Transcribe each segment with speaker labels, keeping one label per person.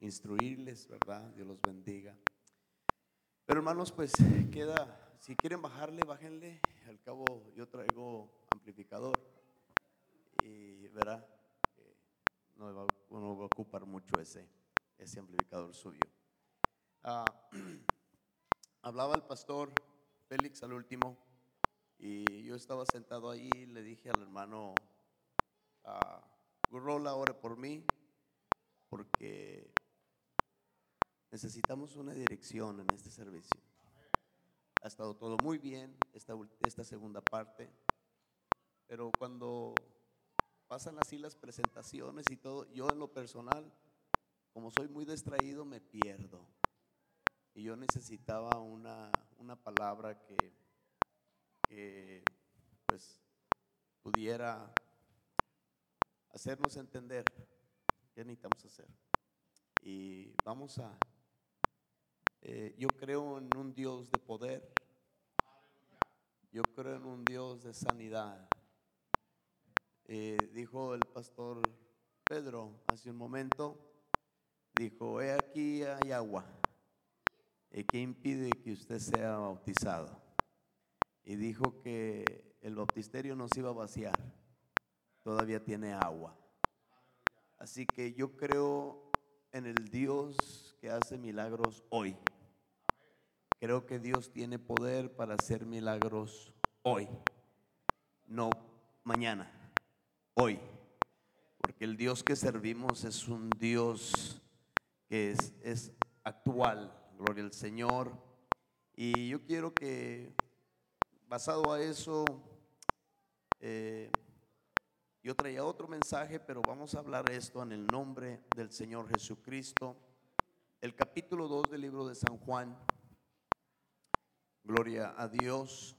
Speaker 1: instruirles, ¿verdad? Dios los bendiga. Pero hermanos, pues queda, si quieren bajarle, bájenle. Al cabo yo traigo amplificador y verá que no va, a ocupar mucho ese, ese amplificador suyo. Ah, hablaba el pastor Félix al último y yo estaba sentado ahí y le dije al hermano uh, Gurrola, ore por mí porque necesitamos una dirección en este servicio. Ha estado todo muy bien esta, esta segunda parte, pero cuando pasan así las presentaciones y todo, yo en lo personal, como soy muy distraído, me pierdo. Y yo necesitaba una, una palabra que, que pues pudiera hacernos entender qué necesitamos hacer. Y vamos a, eh, yo creo en un Dios de poder, yo creo en un Dios de sanidad. Eh, dijo el pastor Pedro hace un momento, dijo, he aquí hay agua. ¿Y qué impide que usted sea bautizado? Y dijo que el bautisterio no se iba a vaciar, todavía tiene agua. Así que yo creo en el Dios que hace milagros hoy. Creo que Dios tiene poder para hacer milagros hoy, no mañana, hoy. Porque el Dios que servimos es un Dios que es, es actual, gloria al Señor. Y yo quiero que, basado a eso, eh, yo traía otro mensaje, pero vamos a hablar esto en el nombre del Señor Jesucristo. El capítulo 2 del libro de San Juan. Gloria a Dios.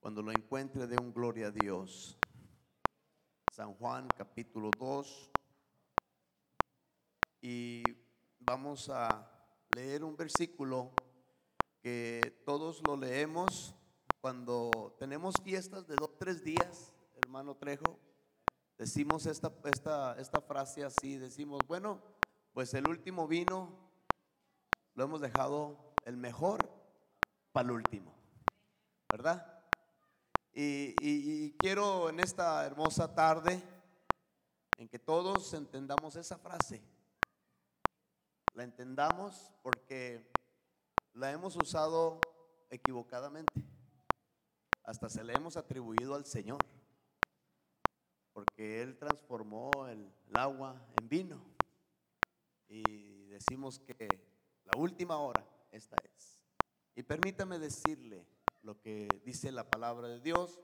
Speaker 1: Cuando lo encuentre de un gloria a Dios. San Juan capítulo 2. Y vamos a leer un versículo que todos lo leemos cuando tenemos fiestas de dos, tres días hermano Trejo, decimos esta, esta, esta frase así, decimos, bueno, pues el último vino lo hemos dejado el mejor para el último, ¿verdad? Y, y, quiero en esta hermosa tarde en que todos entendamos esa frase, la entendamos porque la hemos usado equivocadamente, hasta se le hemos atribuido al Señor porque Él transformó el, agua en vino. Y decimos que la última hora, esta es. Y permítame decirle lo que dice la palabra de Dios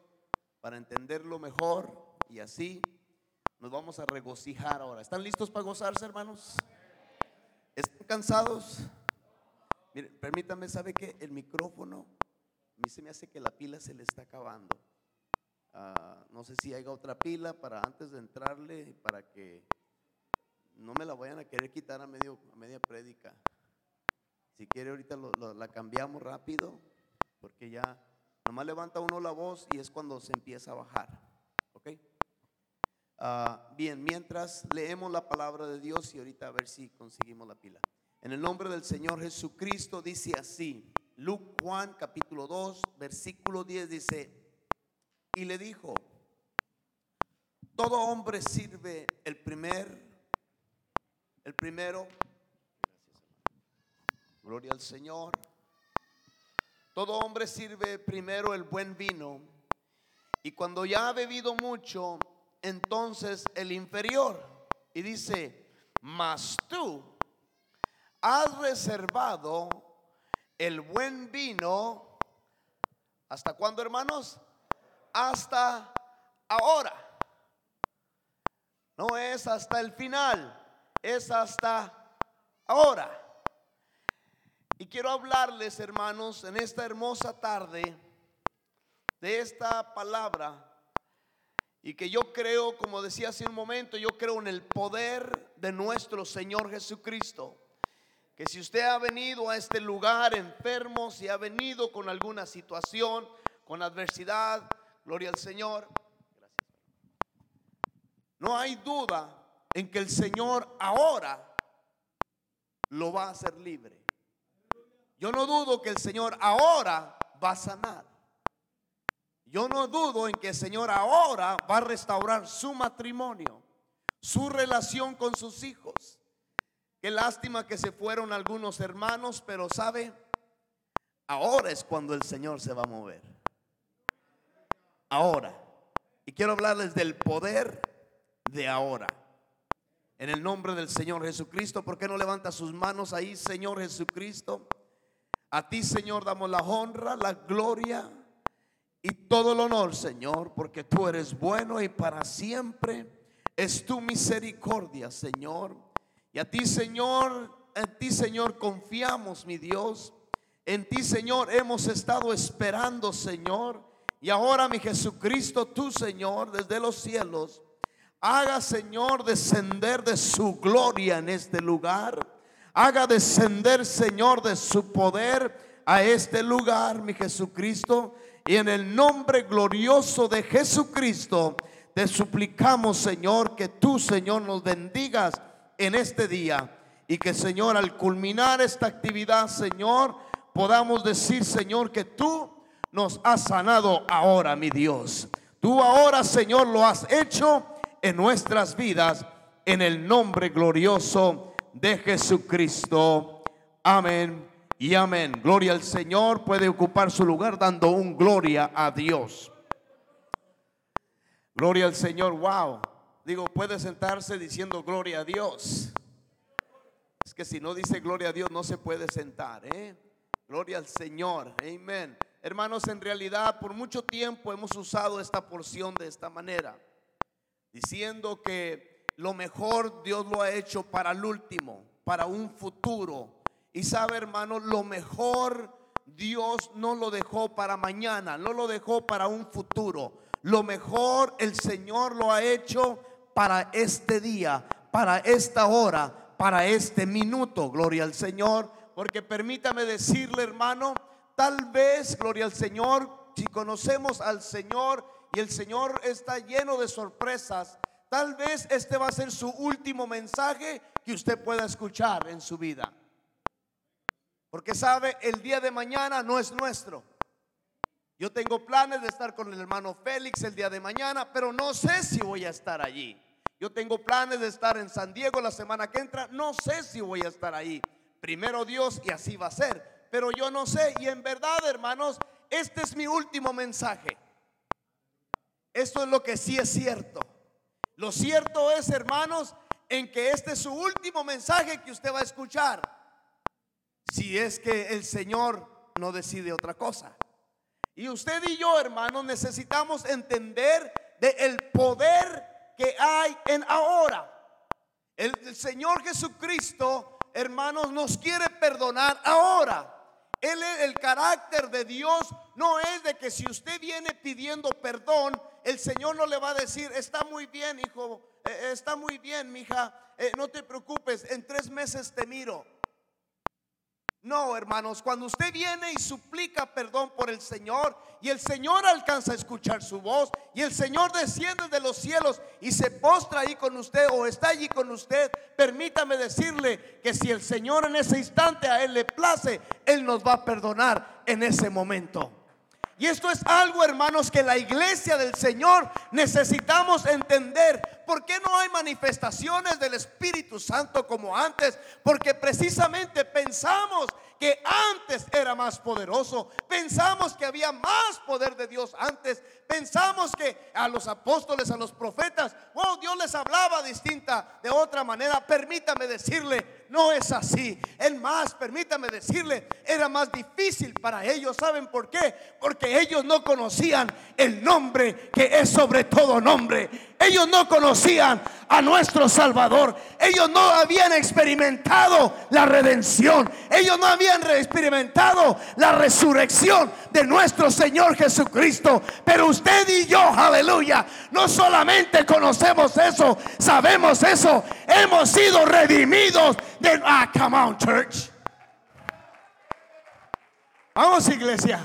Speaker 1: para entenderlo mejor y así nos vamos a regocijar ahora. ¿Están listos para gozarse, hermanos? ¿Están cansados? Miren, permítame, ¿sabe que el micrófono a mí se me hace que la pila se le está acabando? Ah, no sé si haya otra pila para antes de entrarle, para que no me la vayan a querer quitar a, medio, a media prédica. Si quiere ahorita la cambiamos rápido, porque ya nomás levanta uno la voz y es cuando se empieza a bajar. ¿Ok? Ah, bien, mientras leemos la palabra de Dios y ahorita a ver si conseguimos la pila. En el nombre del Señor Jesucristo dice así, Luke Juan capítulo 2, versículo 10 dice, y le dijo, todo hombre sirve el primer, el primero, gloria al Señor, todo hombre sirve primero el buen vino y cuando ya ha bebido mucho, entonces el inferior. Y dice, mas tú has reservado el buen vino. ¿Hasta cuándo, hermanos? hasta ahora. No es hasta el final, es hasta ahora. Y quiero hablarles, hermanos, en esta hermosa tarde de esta palabra. Y que yo creo, como decía hace un momento, yo creo en el poder de nuestro Señor Jesucristo. Que si usted ha venido a este lugar enfermo, si ha venido con alguna situación, con adversidad, Gloria al Señor. No hay duda en que el Señor ahora lo va a hacer libre. Yo no dudo que el Señor ahora va a sanar. Yo no dudo en que el Señor ahora va a restaurar su matrimonio, su relación con sus hijos. Qué lástima que se fueron algunos hermanos, pero sabe, ahora es cuando el Señor se va a mover. Ahora. Y quiero hablarles del poder de ahora. En el nombre del Señor Jesucristo, ¿por qué no levanta sus manos ahí, Señor Jesucristo? A ti, Señor, damos la honra, la gloria y todo el honor, Señor, porque tú eres bueno y para siempre es tu misericordia, Señor. Y a ti, Señor, en ti, Señor, confiamos, mi Dios. En ti, Señor, hemos estado esperando, Señor. Y ahora, mi Jesucristo, tú, Señor, desde los cielos, Haga, Señor, descender de su gloria en este lugar. Haga descender, Señor, de su poder a este lugar, mi Jesucristo. Y en el nombre glorioso de Jesucristo, te suplicamos, Señor, que tú, Señor, nos bendigas en este día. Y que, Señor, al culminar esta actividad, Señor, podamos decir, Señor, que tú nos has sanado ahora, mi Dios. Tú ahora, Señor, lo has hecho en nuestras vidas en el nombre glorioso de Jesucristo. Amén y amén. Gloria al Señor. Puede ocupar su lugar dando un gloria a Dios. Gloria al Señor. Wow. Digo, puede sentarse diciendo gloria a Dios. Es que si no dice gloria a Dios no se puede sentar. ¿eh? Gloria al Señor. Amén. Hermanos, en realidad por mucho tiempo hemos usado esta porción de esta manera diciendo que lo mejor Dios lo ha hecho para el último, para un futuro. Y sabe, hermano, lo mejor Dios no lo dejó para mañana, no lo dejó para un futuro. Lo mejor el Señor lo ha hecho para este día, para esta hora, para este minuto. Gloria al Señor. Porque permítame decirle, hermano, tal vez, gloria al Señor, si conocemos al Señor y el Señor está lleno de sorpresas. Tal vez este va a ser su último mensaje que usted pueda escuchar en su vida. Porque sabe, el día de mañana no es nuestro. Yo tengo planes de estar con el hermano Félix el día de mañana, pero no sé si voy a estar allí. Yo tengo planes de estar en San Diego la semana que entra, no sé si voy a estar ahí. Primero Dios y así va a ser. Pero yo no sé y en verdad, hermanos, este es mi último mensaje. Esto es lo que sí es cierto. Lo cierto es, hermanos, en que este es su último mensaje que usted va a escuchar. Si es que el Señor no decide otra cosa. Y usted y yo, hermanos, necesitamos entender de el poder que hay en ahora. El, el Señor Jesucristo, hermanos, nos quiere perdonar ahora. Él, el carácter de Dios no es de que si usted viene pidiendo perdón, el Señor no le va a decir, está muy bien, hijo, eh, está muy bien, mija, eh, no te preocupes, en tres meses te miro. No, hermanos, cuando usted viene y suplica perdón por el Señor y el Señor alcanza a escuchar su voz y el Señor desciende de los cielos y se postra ahí con usted o está allí con usted, permítame decirle que si el Señor en ese instante a Él le place, Él nos va a perdonar en ese momento. Y esto es algo, hermanos, que la iglesia del Señor necesitamos entender. ¿Por qué no hay manifestaciones del Espíritu Santo como antes? Porque precisamente pensamos que antes era más poderoso. Pensamos que había más poder de Dios antes. Pensamos que a los apóstoles, a los profetas, oh, Dios les hablaba distinta, de otra manera. Permítame decirle, no es así. Es más, permítame decirle, era más difícil para ellos. ¿Saben por qué? Porque ellos no conocían el nombre que es sobre todo nombre. Ellos no conocían a nuestro Salvador. Ellos no habían experimentado la redención. Ellos no habían experimentado la resurrección de nuestro Señor Jesucristo. Pero usted y yo, aleluya, no solamente conocemos eso, sabemos eso, hemos sido redimidos de... Ah, come on, church. Vamos, iglesia.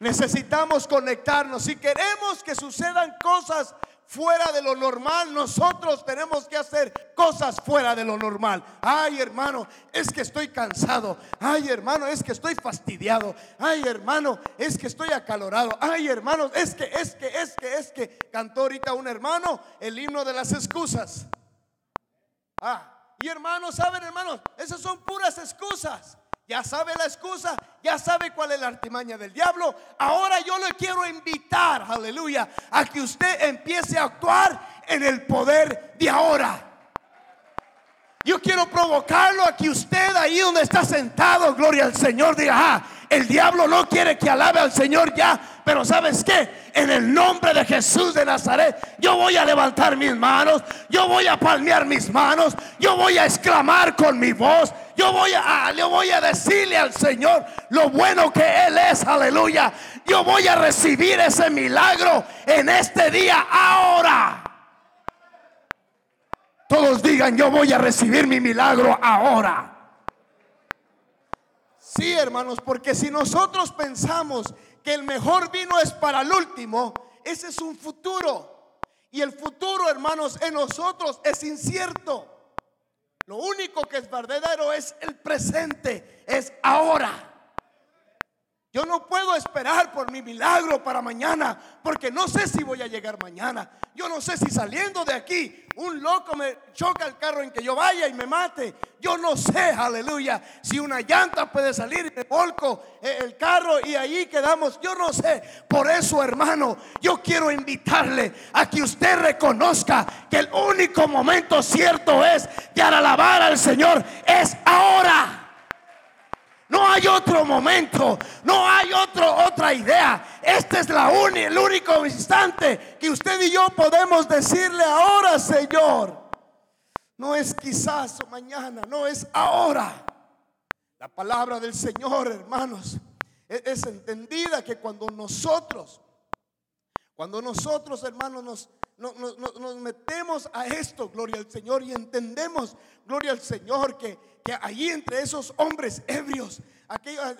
Speaker 1: Necesitamos conectarnos. Si queremos que sucedan cosas fuera de lo normal, nosotros tenemos que hacer cosas fuera de lo normal. Ay, hermano, es que estoy cansado. Ay, hermano, es que estoy fastidiado. Ay, hermano, es que estoy acalorado. Ay, hermano, es que, es que, es que, es que. Cantó ahorita un hermano el himno de las excusas. Ah, y hermanos, ¿saben, hermanos? Esas son puras excusas. Ya sabe la excusa, ya sabe cuál es la artimaña del diablo. Ahora yo le quiero invitar, aleluya, a que usted empiece a actuar en el poder de ahora. Yo quiero provocarlo a que usted ahí donde está sentado, gloria al Señor, diga, ah, el diablo no quiere que alabe al Señor ya, pero ¿sabes qué? En el nombre de Jesús de Nazaret, yo voy a levantar mis manos, yo voy a palmear mis manos, yo voy a exclamar con mi voz, yo voy a, yo voy a decirle al Señor lo bueno que Él es, aleluya. Yo voy a recibir ese milagro en este día ahora. Todos digan, yo voy a recibir mi milagro ahora. Sí, hermanos, porque si nosotros pensamos que el mejor vino es para el último, ese es un futuro. Y el futuro, hermanos, en nosotros es incierto. Lo único que es verdadero es el presente, es ahora. Yo no puedo esperar por mi milagro para mañana, porque no sé si voy a llegar mañana. Yo no sé si saliendo de aquí un loco me choca el carro en que yo vaya y me mate. Yo no sé, aleluya, si una llanta puede salir y volco el carro y ahí quedamos. Yo no sé. Por eso, hermano, yo quiero invitarle a que usted reconozca que el único momento cierto es de alabar al Señor es ahora. No hay otro momento, no hay otro, otra idea. Este es la el único instante que usted y yo podemos decirle ahora, Señor. No es quizás o mañana, no es ahora. La palabra del Señor, hermanos, e-, es, entendida que cuando nosotros, cuando nosotros, hermanos, nos, nos, metemos a esto, gloria al Señor, y entendemos, gloria al Señor, que, que allí entre esos hombres ebrios,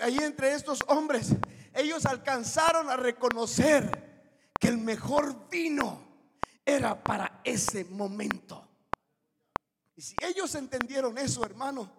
Speaker 1: allí entre estos hombres, ellos alcanzaron a reconocer que el mejor vino era para ese momento. Y si ellos entendieron eso, hermano,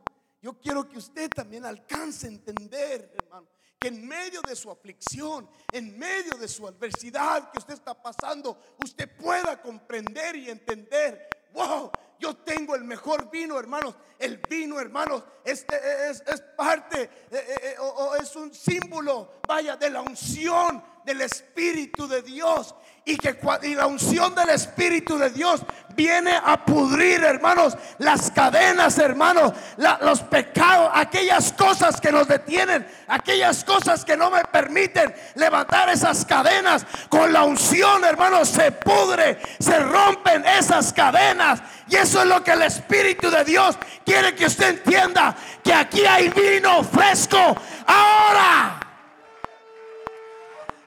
Speaker 1: yo quiero que usted también alcance a entender, hermano, que en medio de su aflicción, en medio de su adversidad que usted está pasando, usted pueda comprender y entender, wow, yo tengo el mejor vino, hermanos. El vino, hermanos, este es, parte eh, eh, eh, o es un símbolo, vaya, de la unción del Espíritu de Dios y que y la unción del Espíritu de Dios viene a pudrir, hermanos, las cadenas, hermanos, los pecados, aquellas cosas que nos detienen, aquellas cosas que no me permiten levantar esas cadenas. Con la unción, hermanos, se pudre, se rompen esas cadenas. Y eso es lo que el Espíritu de Dios quiere que usted entienda, que aquí hay vino fresco ahora.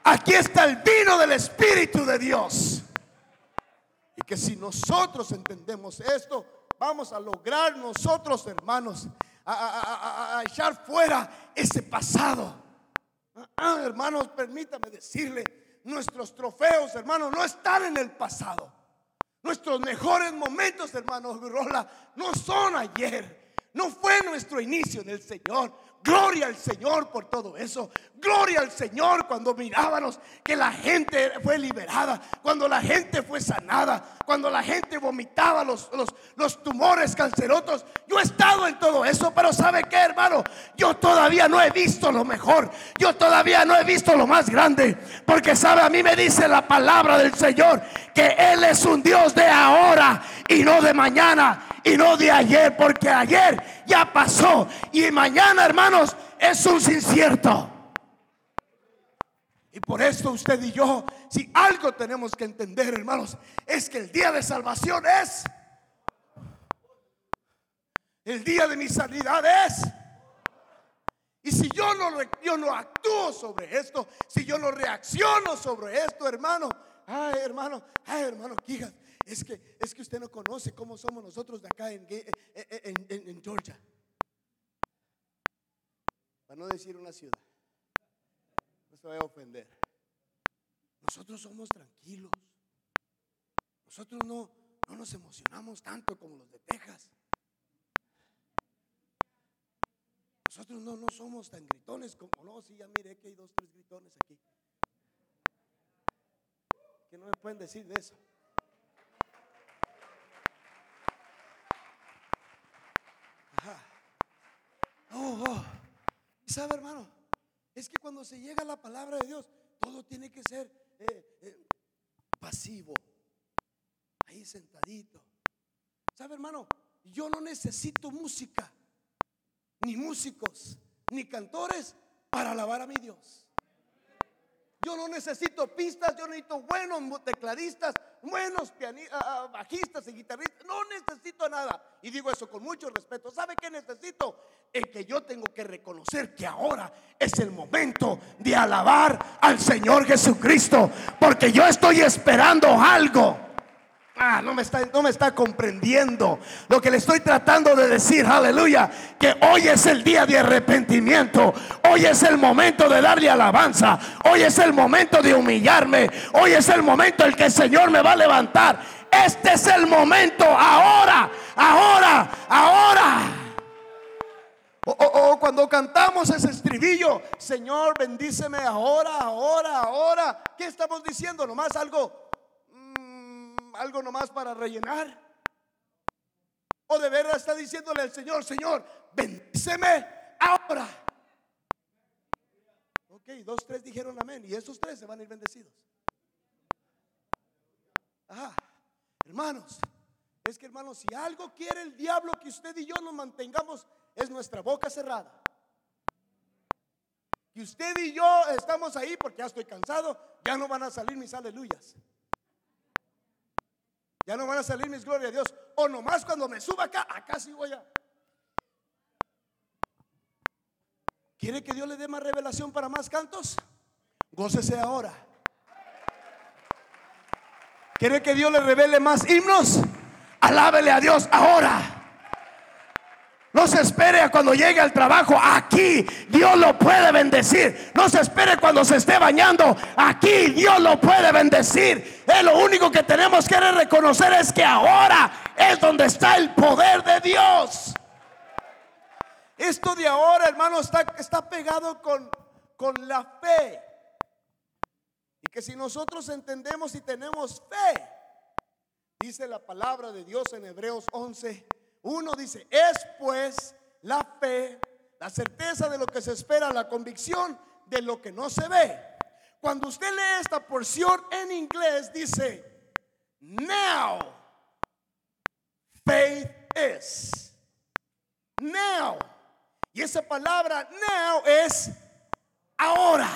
Speaker 1: Aquí está el vino del Espíritu de Dios. Y que si nosotros entendemos esto, vamos a lograr nosotros, hermanos, a, echar fuera ese pasado. Ah, hermanos, permítame decirle, nuestros trofeos, hermanos, no están en el pasado. Nuestros mejores momentos, hermanos, no son ayer. No fue nuestro inicio en el Señor. Gloria al Señor por todo eso. Gloria al Señor cuando mirábamos que la gente fue liberada, cuando la gente fue sanada, cuando la gente vomitaba los, los, los tumores cancerosos. Yo he estado en todo eso, pero ¿sabe qué, hermano? Yo todavía no he visto lo mejor. Yo todavía no he visto lo más grande. Porque, ¿sabe? A mí me dice la palabra del Señor que Él es un Dios de ahora y no de mañana y no de ayer, porque ayer ya pasó y mañana, hermanos, es un incierto. Y por eso usted y yo, si algo tenemos que entender, hermanos, es que el día de salvación es el día de mi sanidad es. Y si yo no, yo no actúo sobre esto, si yo no reacciono sobre esto, hermano, ay hermano, ay hermano, es que, es que usted no conoce cómo somos nosotros de acá en, en Georgia. Para no decir una ciudad. Se vaya a ofender. Nosotros somos tranquilos. nosotros no, no nos emocionamos tanto como los de Texas. Nosotros no, no somos tan gritones como, no, sí, ya mire que hay dos, tres gritones aquí. Que no me pueden decir de eso. Ajá. Oh, oh. ¿Y sabe, hermano? Es que cuando se llega a la palabra de Dios, todo tiene que ser eh, eh, pasivo. Ahí sentadito. ¿Sabe, hermano? Yo no necesito música ni músicos, ni cantores para alabar a mi Dios. Yo no necesito pistas, yo necesito buenos tecladistas, buenos pianistas, ah, ah, bajistas y guitarristas. No necesito nada. Y digo eso con mucho respeto. ¿Sabe qué necesito? El que yo tengo que reconocer que ahora es el momento de alabar al Señor Jesucristo. Porque yo estoy esperando algo. Ah, no me, está, no me está comprendiendo lo que le estoy tratando de decir, aleluya, que hoy es el día de arrepentimiento, hoy es el momento de darle alabanza, hoy es el momento de humillarme, hoy es el momento en que el Señor me va a levantar. Este es el momento, ahora, ahora, ahora. O, cuando cantamos ese estribillo, Señor, bendíceme ahora, ahora, ahora. ¿Qué estamos diciendo? Nomás algo algo nomás para rellenar. O de verdad está diciéndole al Señor, Señor, bendíceme ahora. Ok, dos, tres dijeron amén. Y esos tres se van a ir bendecidos. Hermanos, es que hermanos, si algo quiere el diablo que usted y yo nos mantengamos, es nuestra boca cerrada. Que usted y yo estamos ahí porque ya estoy cansado, ya no van a salir mis aleluyas. Ya no van a salir mis glorias a Dios. O nomás cuando me suba acá, acá sí voy a. ¿Quiere que Dios le dé más revelación para más cantos? Gócese ahora. ¿Quiere que Dios le revele más himnos? Alábele a Dios ahora. No se espere a cuando llegue al trabajo. Aquí Dios lo puede bendecir. No se espere cuando se esté bañando. Aquí Dios lo puede bendecir. Es lo único que tenemos que reconocer es que ahora es donde está el poder de Dios. Esto de ahora, hermano, está, está pegado con, con la fe. Y que si nosotros entendemos y tenemos fe, dice la palabra de Dios en Hebreos 11 uno dice, es pues la fe, la certeza de lo que se espera, la convicción de lo que no se ve. Cuando usted lee esta porción en inglés, dice, now faith is. Now. Y esa palabra now es ahora.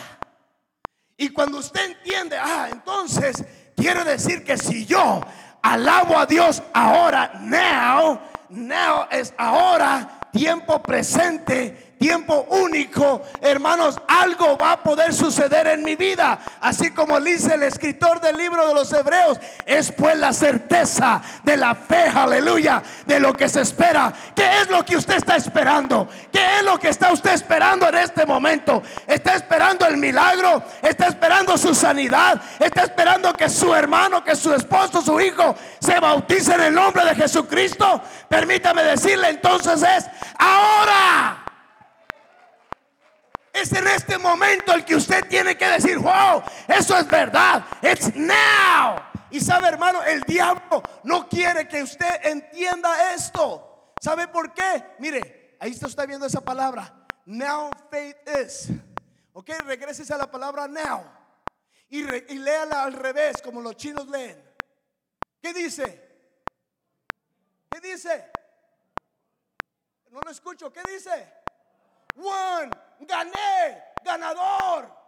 Speaker 1: Y cuando usted entiende, ah, entonces quiere decir que si yo alabo a Dios ahora, now, now es ahora, tiempo presente, tiempo único, hermanos, algo va a poder suceder en mi vida. Así como dice el escritor del libro de los Hebreos, es pues la certeza de la fe, aleluya, de lo que se espera. ¿Qué es lo que usted está esperando? ¿Qué es lo que está usted esperando en este momento? ¿Está esperando el milagro? ¿Está esperando su sanidad? ¿Está esperando que su hermano, que su esposo, su hijo se bautice en el nombre de Jesucristo? Permítame decirle entonces es ahora. Es en este momento el que usted tiene que decir, wow, eso es verdad. It's now. Y sabe, hermano, el diablo no quiere que usted entienda esto. ¿Sabe por qué? Mire, ahí está usted viendo esa palabra. Now faith is. Ok, regrese a la palabra now. Y, y léala al revés, como los chinos leen. ¿Qué dice? ¿Qué dice? No lo escucho. ¿Qué dice? One, gané, ganador.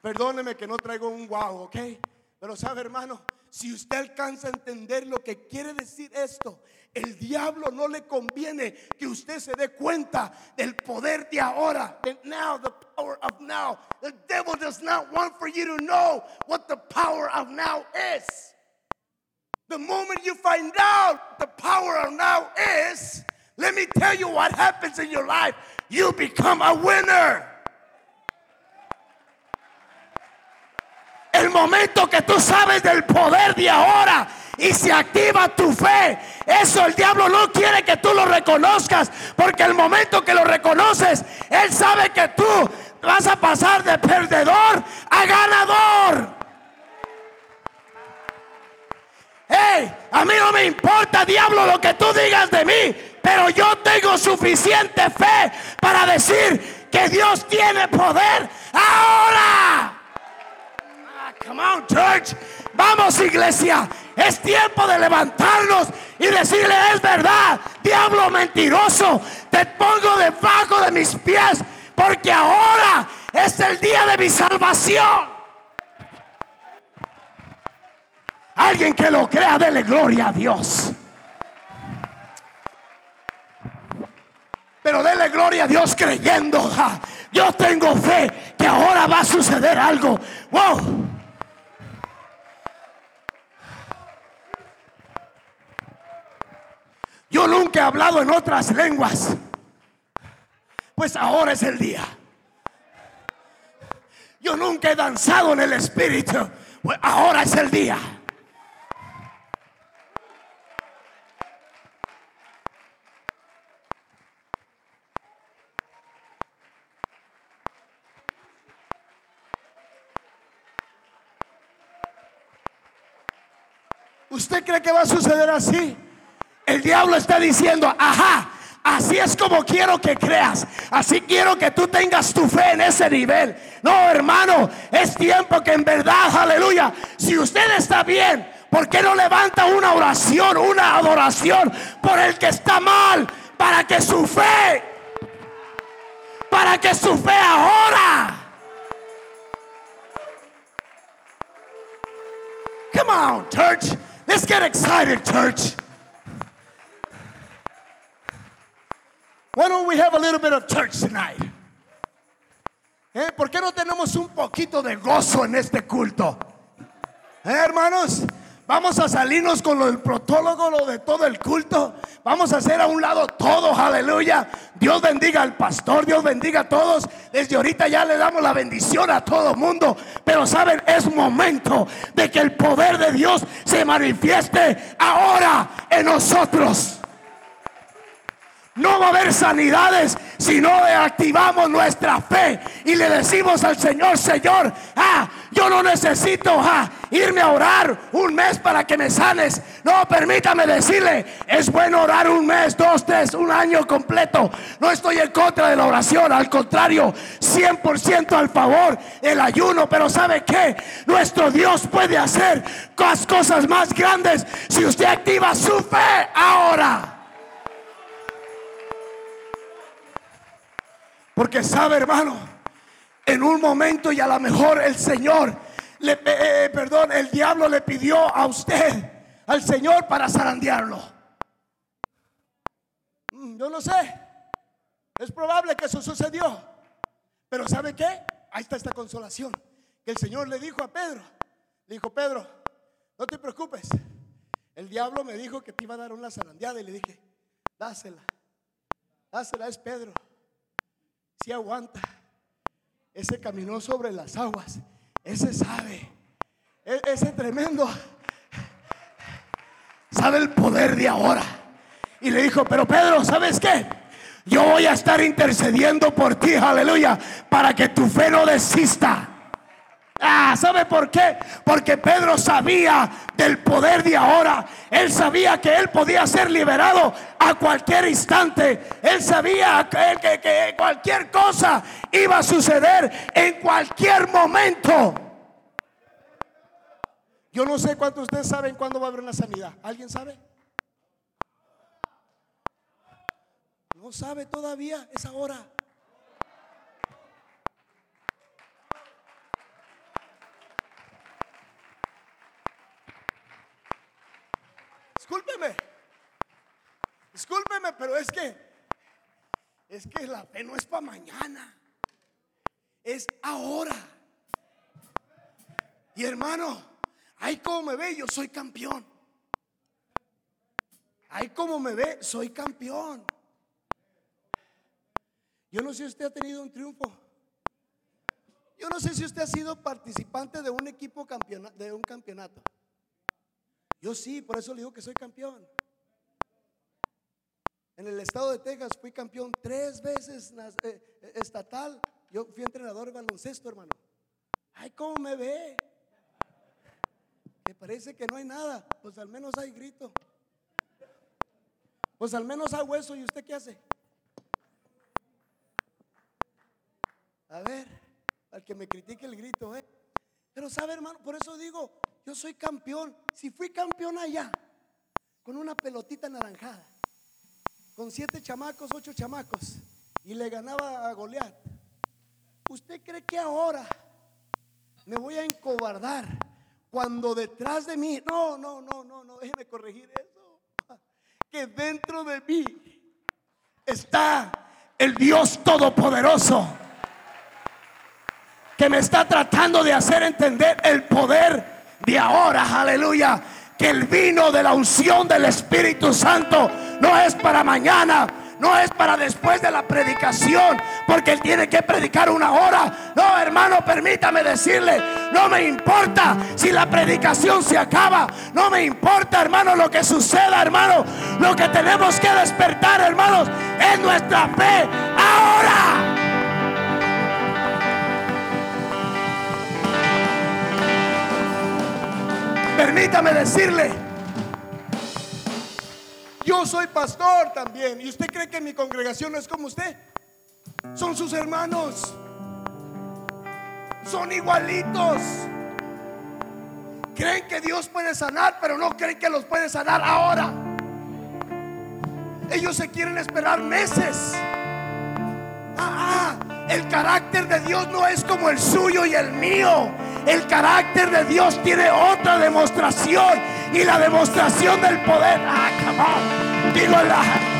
Speaker 1: Perdóneme que no traigo un wow, ¿ok? Pero sabe, hermano, si usted alcanza a entender lo que quiere decir esto, el diablo no le conviene que usted se dé cuenta del poder de ahora. Now, the power of now. The devil does not want for you to know what the power of now is. The moment you find out the power of now is, Let me tell you what happens in your life. You become a winner. El momento que tú sabes del poder de ahora y se activa tu fe, eso el diablo no quiere que tú lo reconozcas, porque el momento que lo reconoces, él sabe que tú vas a pasar de perdedor a ganador. A mí no me importa, diablo, lo que tú digas de mí, pero yo tengo suficiente fe para decir que Dios tiene poder ahora. Ah, come on, church. Vamos, iglesia. Es tiempo de levantarnos y decirle, es verdad, diablo mentiroso, te pongo debajo de mis pies, porque ahora es el día de mi salvación. Alguien que lo crea, dele gloria a Dios. Pero dele gloria a Dios creyendo. yo tengo fe que ahora va a suceder algo. Wow. Yo nunca he hablado en otras lenguas. Pues ahora es el día. Yo nunca he danzado en el Espíritu. Pues ahora es el día. ¿Usted cree que va a suceder así? El diablo está diciendo, ajá, así es como quiero que creas. Así quiero que tú tengas tu fe en ese nivel. No, hermano, es tiempo que en verdad, aleluya, si usted está bien, ¿por qué no levanta una oración, una adoración por el que está mal? Para que su fe, para que su fe ahora. Come on, church. Let's get excited, church. Why don't we have a little bit of church tonight? ¿Eh? ¿Por qué no tenemos un poquito de gozo en este culto? ¿Eh, hermanos? Vamos a salirnos con lo del protólogo, lo de todo el culto. Vamos a hacer a un lado todo, aleluya. Dios bendiga al pastor, Dios bendiga a todos. Desde ahorita ya le damos la bendición a todo mundo. Pero saben, es momento de que el poder de Dios se manifieste ahora en nosotros. No va a haber sanidades si no activamos nuestra fe y le decimos al Señor, Señor, ah, yo no necesito ah, irme a orar un mes para que me sanes. No, permítame decirle, es bueno orar un mes, dos, tres, un año completo. No estoy en contra de la oración, al contrario, 100% al favor del ayuno. Pero ¿sabe qué? Nuestro Dios puede hacer cosas más grandes si usted activa su fe ahora. Porque sabe, hermano, en un momento y a lo mejor el Señor, le, eh, eh, perdón, el diablo le pidió a usted, al Señor, para zarandearlo. Mm, yo no sé. Es probable que eso sucedió. Pero ¿sabe qué? Ahí está esta consolación. Que el Señor le dijo a Pedro. Le dijo, Pedro, no te preocupes. El diablo me dijo que te iba a dar una zarandeada y le dije, dásela. Dásela, es Pedro si aguanta. Ese caminó sobre las aguas. Ese sabe. E-, ese tremendo. Sabe el poder de ahora. Y le dijo, pero Pedro, ¿sabes qué? Yo voy a estar intercediendo por ti, aleluya, para que tu fe no desista. Ah, ¿sabe por qué? Porque Pedro sabía del poder de ahora. Él sabía que él podía ser liberado a cualquier instante. Él sabía que, cualquier cosa iba a suceder en cualquier momento. Yo no sé cuántos ustedes saben cuándo va a haber una sanidad. ¿Alguien sabe? No sabe todavía, es ahora. Discúlpeme. Discúlpeme, pero es que es que la fe no es para mañana. Es ahora. Y hermano, ahí como me ve, yo soy campeón. Ahí como me ve, soy campeón. Yo no sé si usted ha tenido un triunfo. Yo no sé si usted ha sido participante de un equipo campeona- de un campeonato. Yo sí, por eso le digo que soy campeón. En el estado de Texas fui campeón tres veces eh, eh, estatal. Yo fui entrenador de baloncesto, hermano. Ay, ¿cómo me ve? Que parece que no hay nada. Pues al menos hay grito. Pues al menos hay hueso. ¿Y usted qué hace? A ver, al que me critique el grito, ¿eh? Pero sabe, hermano, por eso digo, yo soy campeón. Si fui campeón allá, con una pelotita naranjada, con siete chamacos, ocho chamacos, y le ganaba a Goliat, ¿usted cree que ahora me voy a encobardar cuando detrás de mí, no, no, no, no, no, déjeme corregir eso, que dentro de mí está el Dios Todopoderoso que me está tratando de hacer entender el poder de ahora, aleluya, que el vino de la unción del Espíritu Santo no es para mañana, no es para después de la predicación, porque él tiene que predicar una hora. No, hermano, permítame decirle, no me importa si la predicación se acaba, no me importa, hermano, lo que suceda, hermano. Lo que tenemos que despertar, hermanos, es nuestra fe ahora. Permítame decirle, yo soy pastor también. ¿Y usted cree que mi congregación no es como usted? Son sus hermanos. Son igualitos. Creen que Dios puede sanar, pero no creen que los puede sanar ahora. Ellos se quieren esperar meses. Ah, ah, el carácter de Dios no es como el suyo y el mío. El carácter de Dios tiene otra demostración y la demostración del poder. Ah, come on. Digo la.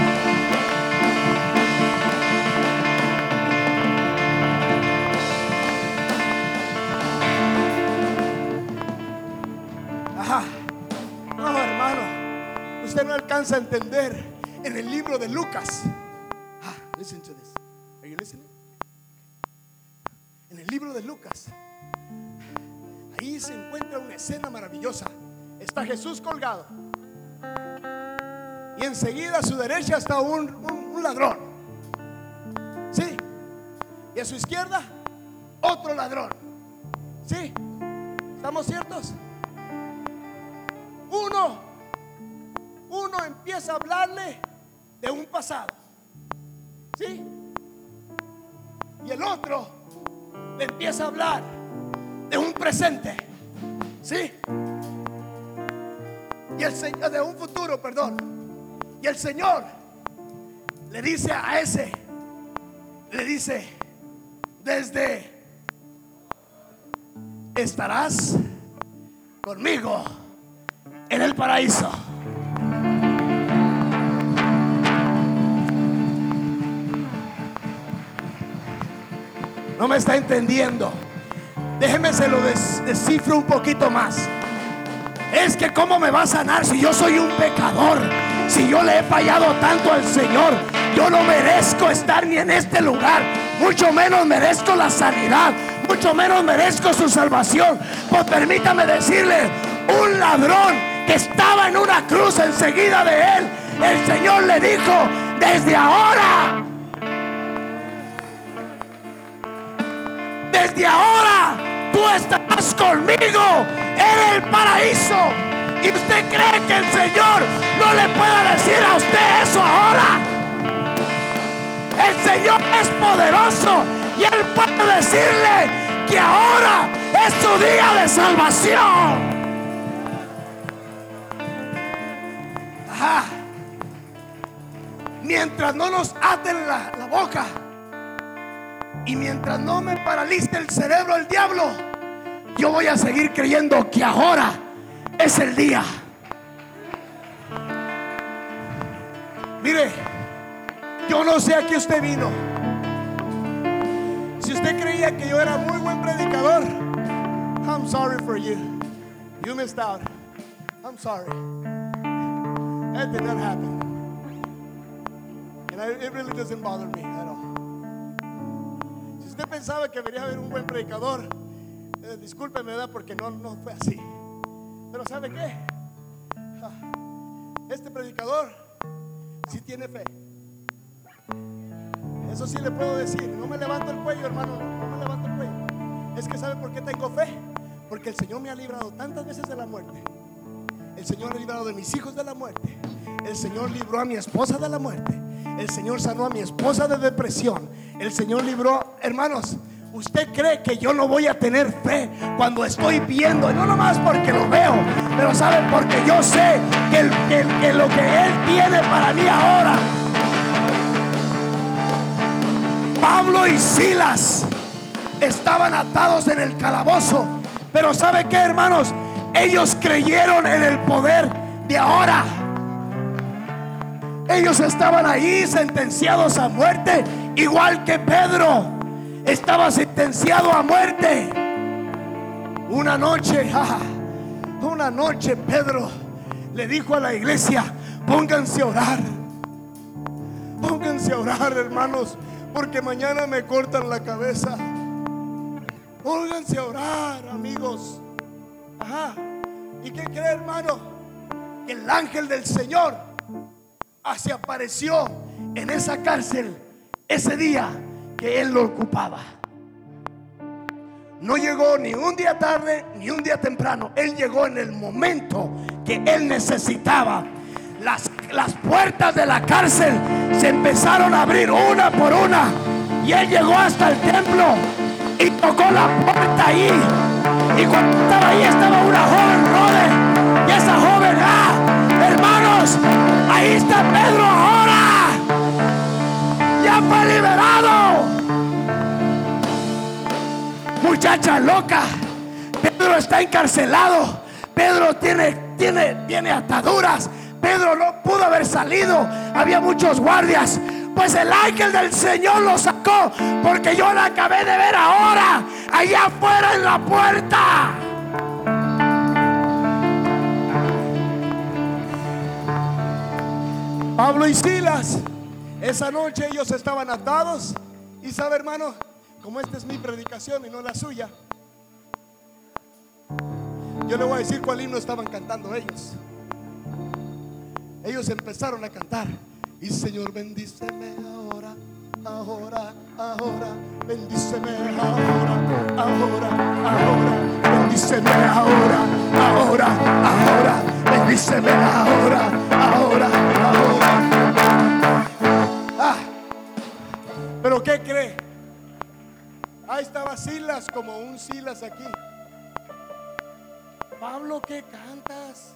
Speaker 1: Ajá. No, hermano. Usted no alcanza a entender en el libro de Lucas. Ah, listen. Are you listening? En el libro de Lucas. Ahí se encuentra una escena maravillosa. Está Jesús colgado. Y enseguida a su derecha está un, ladrón. Sí. Y a su izquierda otro ladrón. Sí. ¿Estamos ciertos? Uno, uno empieza a hablarle de un pasado. ¿Sí? Y el otro le empieza a hablar de un presente. ¿Sí? Y el Señor, de un futuro, perdón. Y el Señor le dice a ese, le dice, desde estarás conmigo en el paraíso. No me está entendiendo. Déjeme se lo des- descifro un poquito más. Es que cómo me va a sanar si yo soy un pecador, si yo le he fallado tanto al Señor, yo no merezco estar ni en este lugar, mucho menos merezco la sanidad, mucho menos merezco su salvación. Pues permítame decirle, un ladrón que estaba en una cruz enseguida de él, el Señor le dijo, desde ahora, desde ahora tú estarás conmigo en el paraíso. ¿Y usted cree que el Señor no le pueda decir a usted eso ahora? El Señor es poderoso y Él puede decirle que ahora es su día de salvación. Ajá. Mientras no nos aten la, la boca y mientras no me paralice el cerebro el diablo, yo voy a seguir creyendo que ahora es el día. Mire, yo no sé a qué usted vino. Si usted creía que yo era muy buen predicador, I'm sorry for you. You missed out. I'm sorry. That did not happen. And it really doesn't bother me. Pensaba que venía a ver un buen predicador, eh, discúlpeme, ¿verdad? Porque no, no fue así. Pero ¿sabe qué? Ah, Este predicador sí tiene fe. Eso sí le puedo decir. No me levanto el cuello, hermano. No, no me levanto el cuello. Es que ¿sabe por qué tengo fe? Porque el Señor me ha librado tantas veces de la muerte. El Señor ha librado de mis hijos de la muerte. El Señor libró a mi esposa de la muerte. El Señor sanó a mi esposa de depresión. El Señor libró, hermanos. ¿Usted cree que yo no voy a tener fe cuando estoy viendo? No nomás porque lo veo, pero sabe porque yo sé que lo que Él tiene para mí ahora. Pablo y Silas estaban atados en el calabozo. Pero ¿sabe qué, hermanos? Ellos creyeron en el poder de ahora. Ellos estaban ahí sentenciados a muerte, igual que Pedro estaba sentenciado a muerte. Una noche, una noche Pedro le dijo a la iglesia, pónganse a orar. Pónganse a orar, hermanos, porque mañana me cortan la cabeza. Pónganse a orar, amigos. Ajá. ¿Y qué cree, hermano? Que el ángel del Señor se apareció en esa cárcel ese día que él lo ocupaba. No llegó ni un día tarde ni un día temprano. Él llegó en el momento que él necesitaba. Las, las puertas de la cárcel se empezaron a abrir una por una. Y él llegó hasta el templo y tocó la puerta ahí. Y cuando estaba ahí estaba una joven Rode. Y esa joven, ah, hermanos, ahí está Pedro ahora. Ya fue liberado muchacha loca. Pedro está encarcelado. Pedro tiene, tiene, tiene ataduras. Pedro no pudo haber salido. Había muchos guardias. Pues el ángel del Señor lo sacó. Porque yo la acabé de ver ahora. Allá afuera en la puerta. Pablo y Silas. Esa noche ellos estaban atados. Y sabe, hermano, como esta es mi predicación y no la suya, yo le voy a decir cuál himno estaban cantando ellos. Ellos empezaron a cantar. Y Señor, bendíceme ahora, ahora, ahora. Bendíceme ahora, ahora, ahora. Bendíceme ahora, ahora, ahora. Bendíceme ahora, ahora, ahora. Ah, pero ¿qué cree? Ahí estaba Silas como un Silas aquí. Pablo, ¿qué cantas?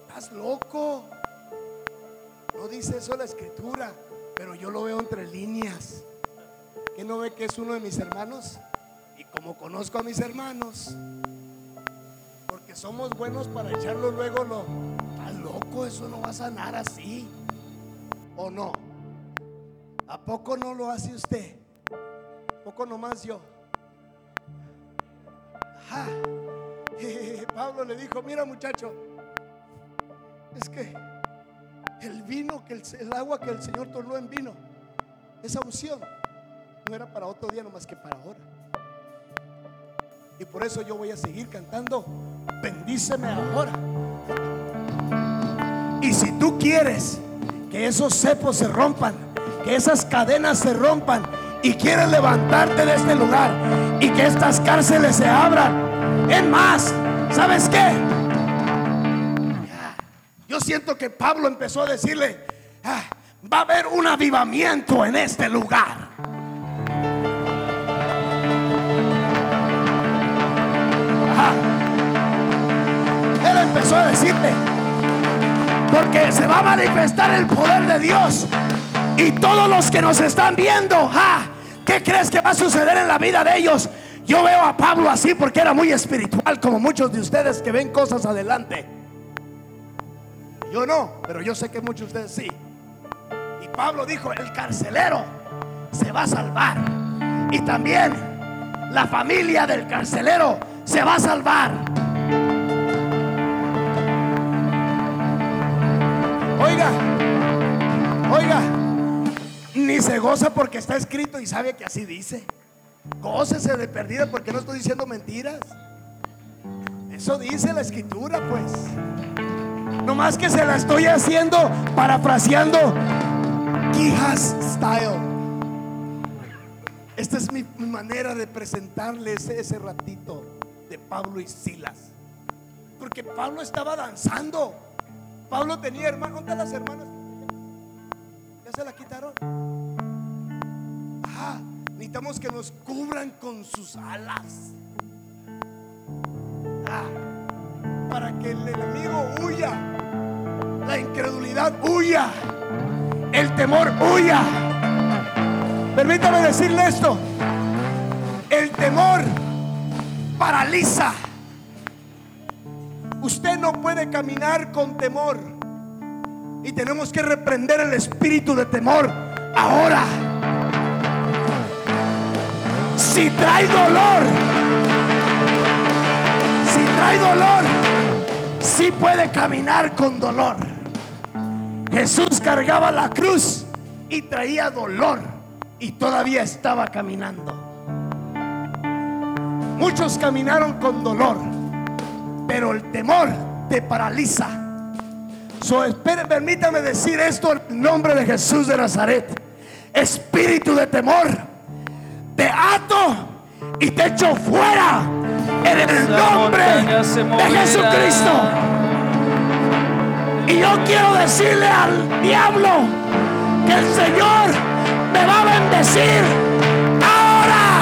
Speaker 1: ¿Estás loco? No dice eso la escritura, pero yo lo veo entre líneas. ¿Que no ve que es uno de mis hermanos? Y como conozco a mis hermanos, porque somos buenos para echarlo luego, lo. Estás loco, eso no va a sanar así. ¿O no? ¿A poco no lo hace usted? ¿A poco nomás yo? Ajá. Pablo le dijo, mira muchacho, es que el vino, que el, el agua que el Señor tornó en vino, esa unción no era para otro día nomás que para ahora. Y por eso yo voy a seguir cantando, bendíceme ahora. Y si tú quieres que esos cepos se rompan, que esas cadenas se rompan y quieres levantarte de este lugar y que estas cárceles se abran, es más, ¿sabes qué? Yo siento que Pablo empezó a decirle, "Ah, va a haber un avivamiento en este lugar. Él empezó a decirle, porque se va a manifestar el poder de Dios. Y todos los que nos están viendo, ah, ¿qué crees que va a suceder en la vida de ellos? Yo veo a Pablo así porque era muy espiritual, como muchos de ustedes que ven cosas adelante. Yo no, pero yo sé que muchos de ustedes sí. Y Pablo dijo, el carcelero se va a salvar. Y también la familia del carcelero se va a salvar. Oiga, oiga, ni se goza porque está escrito y sabe que así dice. Gócese de perdida porque no estoy diciendo mentiras. Eso dice la escritura, pues. No más que se la estoy haciendo parafraseando Quijas Style. Esta es mi, manera de presentarles ese ratito de Pablo y Silas. Porque Pablo estaba danzando. Pablo tenía hermanos. ¿Dónde las hermanas? ¿Ya se la quitaron? Ah, necesitamos que nos cubran con sus alas. Ah, para que el enemigo huya, la incredulidad huya, el temor huya. Permítame decirle esto. El temor paraliza. Usted no puede caminar con temor. Y tenemos que reprender el espíritu de temor ahora. Si trae dolor, si trae dolor, si puede caminar con dolor. Jesús cargaba la cruz y traía dolor y todavía estaba caminando. Muchos caminaron con dolor, pero el temor te paraliza. So, permítame decir esto en nombre de Jesús de Nazaret. Espíritu de temor, te ato y te echo fuera en el nombre de. Jesucristo. Y yo quiero decirle al diablo que el Señor me va a bendecir ahora.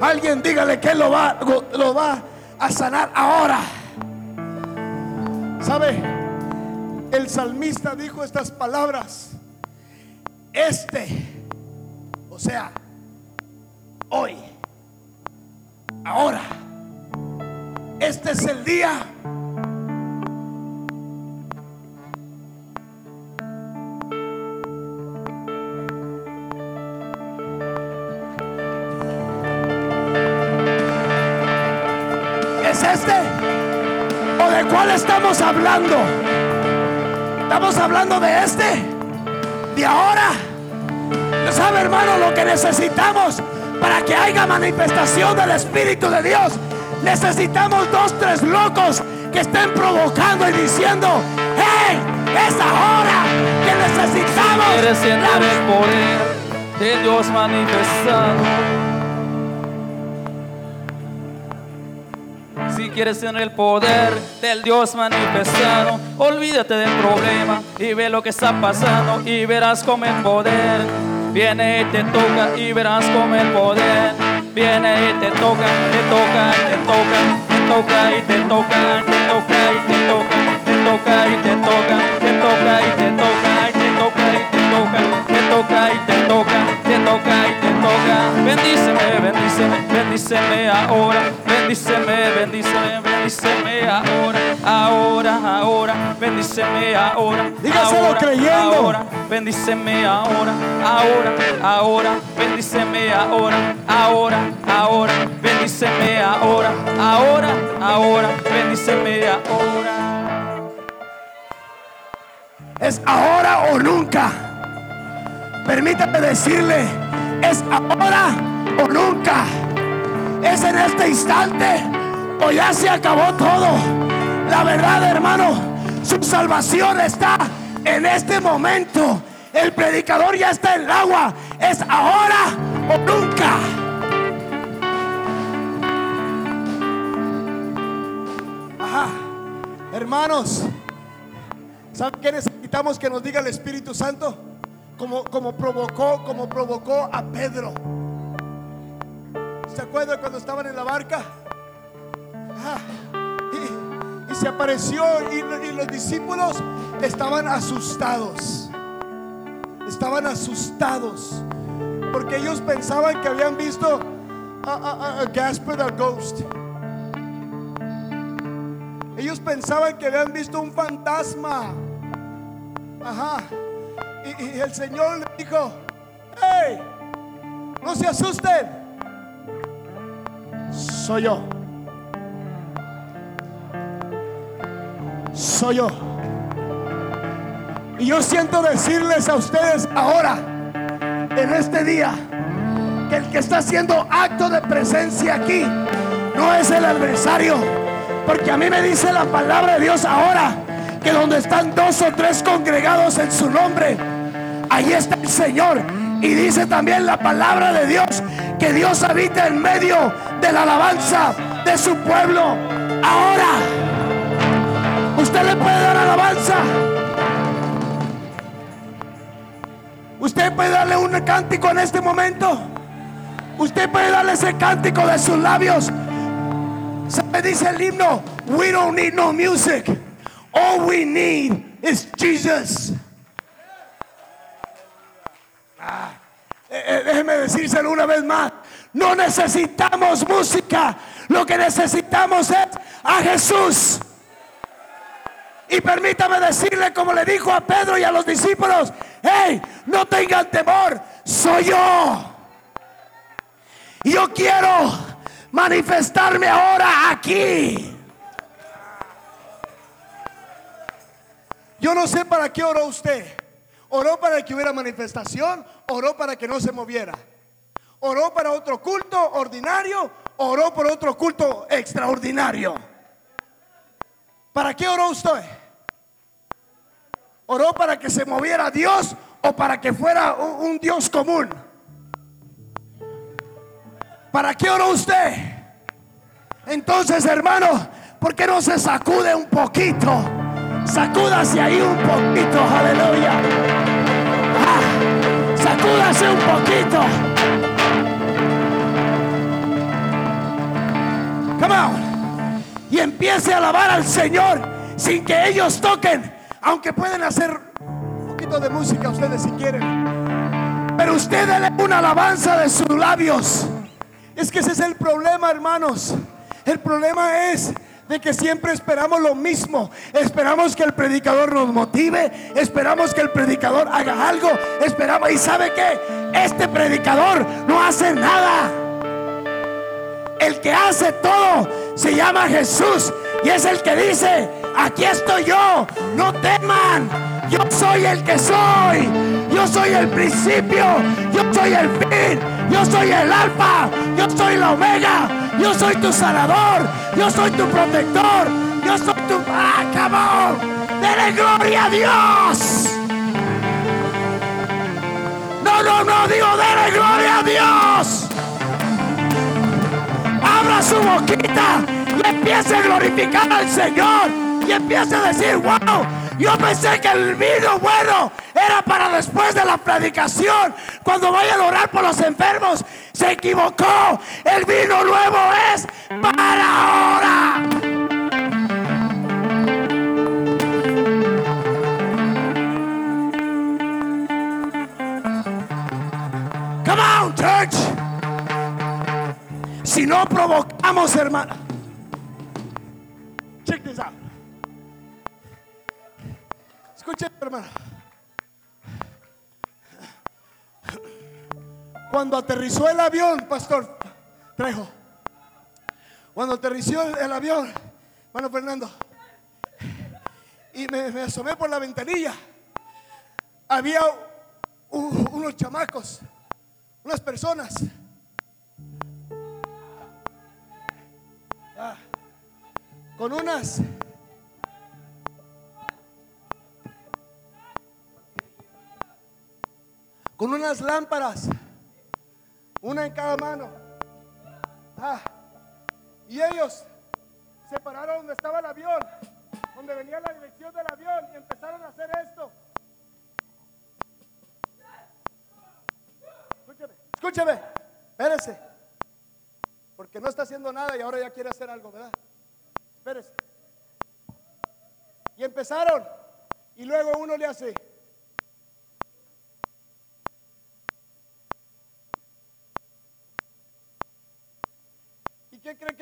Speaker 1: Alguien dígale que lo va, lo va a sanar ahora. ¿Sabe? El salmista dijo estas palabras. Este, o sea, hoy, ahora, este es el día. ¿Es este? ¿O de cuál estamos hablando? ¿Estamos hablando de este? ¿De ahora? ¿Sabe, hermano, lo que necesitamos para que haya manifestación del Espíritu de Dios? Necesitamos dos, tres locos que estén provocando y diciendo, ¡Hey! Es ahora que necesitamos
Speaker 2: Quieres sentir
Speaker 1: la
Speaker 2: el poder de Dios manifestado. Si quieres tener el poder del Dios manifestado, olvídate del problema y ve lo que está pasando y verás como el poder viene y te toca y verás como el poder viene y te toca, te toca, te toca, te toca y te toca, te toca y te toca, te toca y te toca, te toca y te toca, te toca y te toca, te toca y te toca, te toca y te toca. Bendíceme, bendíceme, bendíceme ahora, bendíceme, bendíceme, bendíceme ahora, ahora, ahora, bendíceme ahora,
Speaker 1: Dígaselo
Speaker 2: ahora,
Speaker 1: creyendo.
Speaker 2: ahora, bendíceme ahora, ahora, ahora, bendíceme ahora, ahora, ahora, bendíceme ahora, ahora, ahora, bendíceme ahora.
Speaker 1: Es ahora o nunca. Permítame decirle, es ahora o nunca. Es en este instante o ya se acabó todo. La verdad, hermano, su salvación está en este momento. El predicador ya está en el agua. Es ahora o nunca. Ajá. Hermanos, ¿Saben qué necesitamos que nos diga el Espíritu Santo? Como, como provocó, como provocó a Pedro. ¿Se acuerdan cuando estaban en la barca? Ah, y, se apareció y, los discípulos estaban asustados. Estaban asustados. Porque ellos pensaban que habían visto a, a- a Gasper the Ghost. Ellos pensaban que habían visto un fantasma. Ajá. Y, el Señor dijo, hey, no se asusten. Soy yo. Soy yo. Y yo siento decirles a ustedes ahora, en este día, que el que está haciendo acto de presencia aquí no es el adversario. Porque a mí me dice la palabra de Dios ahora que donde están dos o tres congregados en su nombre, ahí está el Señor. Y dice también la palabra de Dios que Dios habita en medio de la alabanza de su pueblo. Ahora, usted le puede dar alabanza. Usted puede darle un cántico en este momento. Usted puede darle ese cántico de sus labios. Se dice el himno, we don't need no music. All we need is Jesus. Eh, déjeme decírselo una vez más. No necesitamos música. Lo que necesitamos es a Jesús. Y permítame decirle, como le dijo a Pedro y a los discípulos, hey, no tengan temor, soy yo. Yo quiero manifestarme ahora aquí. Yo no sé para qué oró usted. Oró para que hubiera manifestación, oró para que no se moviera. Oró para otro culto ordinario, oró por otro culto extraordinario. ¿Para qué oró usted? ¿Oró para que se moviera Dios o para que fuera un, Dios común? ¿Para qué oró usted? Entonces, hermano, ¿por qué no se sacude un poquito? Sacúdase ahí un poquito, aleluya. Sacúdase un poquito. Come on. Y empiece a alabar al Señor sin que ellos toquen. Aunque pueden hacer un poquito de música ustedes si quieren. Pero usted denle una alabanza de sus labios. Es que ese es el problema, hermanos. El problema es de que siempre esperamos lo mismo. Esperamos que el predicador nos motive, esperamos que el predicador haga algo, esperamos y sabe que este predicador no hace nada. El que hace todo se llama Jesús y es el que dice, aquí estoy yo, no teman, yo soy el que soy, yo soy el principio, yo soy el fin, yo soy el alfa, yo soy la omega, yo soy tu sanador, yo soy tu protector, yo soy tu... ¡Ah! ¡Dele gloria a Dios! No, no, no, digo, dele gloria a Dios. Abra su boquita y empiece a glorificar al Señor. Y empiece a decir, wow, yo pensé que el vino bueno era para después de la predicación. Cuando vayan a orar por los enfermos, se equivocó. El vino nuevo es para ahora. Come on, church. Si no provocamos, hermano. Check this out. Escuche, hermano. Cuando aterrizó el avión, pastor Trejo. Cuando aterrizó el, avión, hermano Fernando. Y me, asomé por la ventanilla. Había unos chamacos, unas personas. Ah, con unas con unas lámparas, una en cada mano. Ah, y ellos se pararon donde estaba el avión, donde venía la dirección del avión y empezaron a hacer esto. Escúcheme, escúcheme, espérese, porque no está haciendo nada y ahora ya quiere hacer algo, ¿verdad? Espérese. Y empezaron, y luego uno le hace.